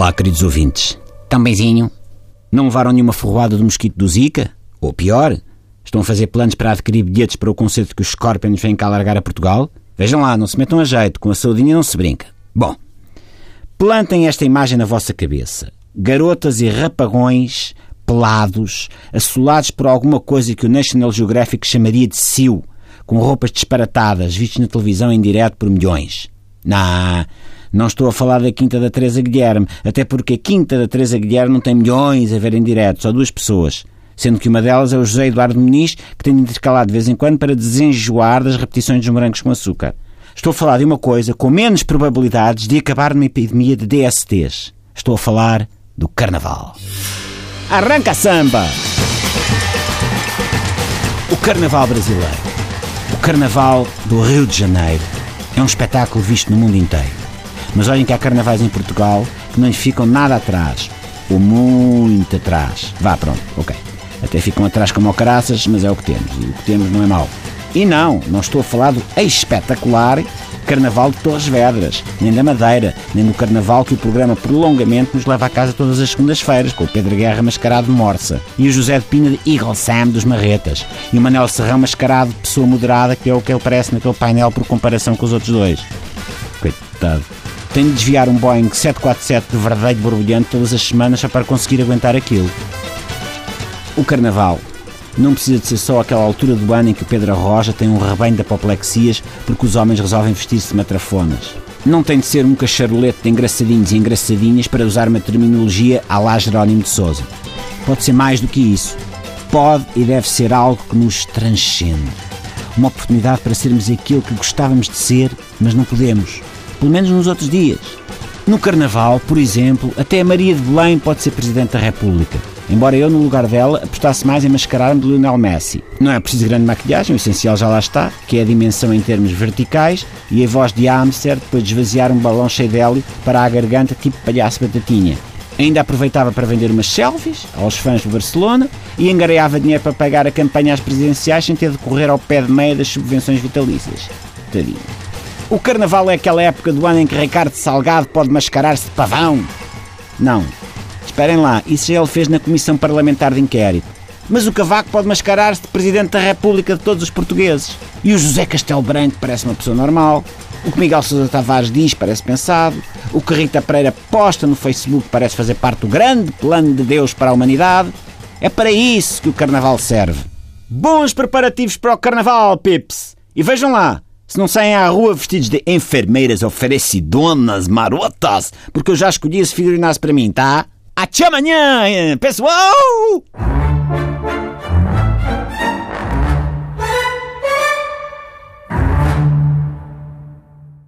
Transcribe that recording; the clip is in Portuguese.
Olá, queridos ouvintes. Tambenzinho. Não levaram nenhuma ferroada do mosquito do Zika? Ou pior, estão a fazer planos para adquirir bilhetes para o concerto que os Scorpions vêm cá largar a Portugal? Vejam lá, não se metam a jeito, com a saudinha não se brinca. Bom, plantem esta imagem na vossa cabeça. Garotas e rapagões pelados, assolados por alguma coisa que o National Geographic chamaria de SIU, com roupas disparatadas, vistos na televisão em direto por milhões. Não, não estou a falar da Quinta da Teresa Guilherme, até porque a Quinta da Teresa Guilherme não tem milhões a ver em direto, só duas pessoas. Sendo que uma delas é o José Eduardo Muniz, que tem de intercalar de vez em quando para desenjoar das repetições dos morangos com açúcar. Estou a falar de uma coisa com menos probabilidades de acabar numa epidemia de DSTs. Estou a falar do Carnaval. Arranca samba! O Carnaval brasileiro. O Carnaval do Rio de Janeiro. É um espetáculo visto no mundo inteiro. Mas olhem que há carnavais em Portugal que não ficam nada atrás. Ou muito atrás. Vá, pronto, ok. Até ficam atrás como caraças, mas é o que temos. E o que temos não é mau. E não, não estou a falar do espetacular Carnaval de Torres Vedras, nem da Madeira, nem do Carnaval que o programa Prolongamento nos leva a casa todas as segundas-feiras, com o Pedro Guerra mascarado de Morsa, e o José de Pina de Eagle Sam dos Marretas, e o Manel Serrão mascarado de pessoa moderada, que é o que ele parece naquele painel por comparação com os outros dois. Coitado. Tem de desviar um Boeing 747 de verdadeiro borbulhante todas as semanas só para conseguir aguentar aquilo. O Carnaval não precisa de ser só aquela altura do ano em que Pedro Roja tem um rebanho de apoplexias porque os homens resolvem vestir-se de matrafonas. Não tem de ser um cacharolete de engraçadinhos e engraçadinhas para usar uma terminologia à lá Jerónimo de Souza. Pode ser mais do que isso. Pode e deve ser algo que nos transcende. Uma oportunidade para sermos aquilo que gostávamos de ser, mas não podemos. Pelo menos nos outros dias. No Carnaval, por exemplo, até a Maria de Belém pode ser Presidente da República. Embora eu, no lugar dela, apostasse mais em mascarar-me de Lionel Messi. Não é preciso grande maquilhagem, o essencial já lá está, que é a dimensão em termos verticais e a voz de hamster depois de esvaziar um balão cheio de hélio para a garganta tipo palhaço batatinha. Ainda aproveitava para vender umas selfies aos fãs do Barcelona e engareava dinheiro para pagar a campanha às presidenciais sem ter de correr ao pé de meia das subvenções vitalícias. Tadinho. O Carnaval é aquela época do ano em que Ricardo Salgado pode mascarar-se de pavão. Não, Esperem lá, isso já ele fez na Comissão Parlamentar de Inquérito. Mas o Cavaco pode mascarar-se de Presidente da República de todos os portugueses. E o José Castelo Branco parece uma pessoa normal. O que Miguel Sousa Tavares diz parece pensado. O que Rita Pereira posta no Facebook parece fazer parte do grande plano de Deus para a humanidade. É para isso que o Carnaval serve. Bons preparativos para o Carnaval, pips! E vejam lá, se não saem à rua vestidos de enfermeiras oferecidonas, marotas, porque eu já escolhi esse figurinaço para mim, tá? Até amanhã, pessoal!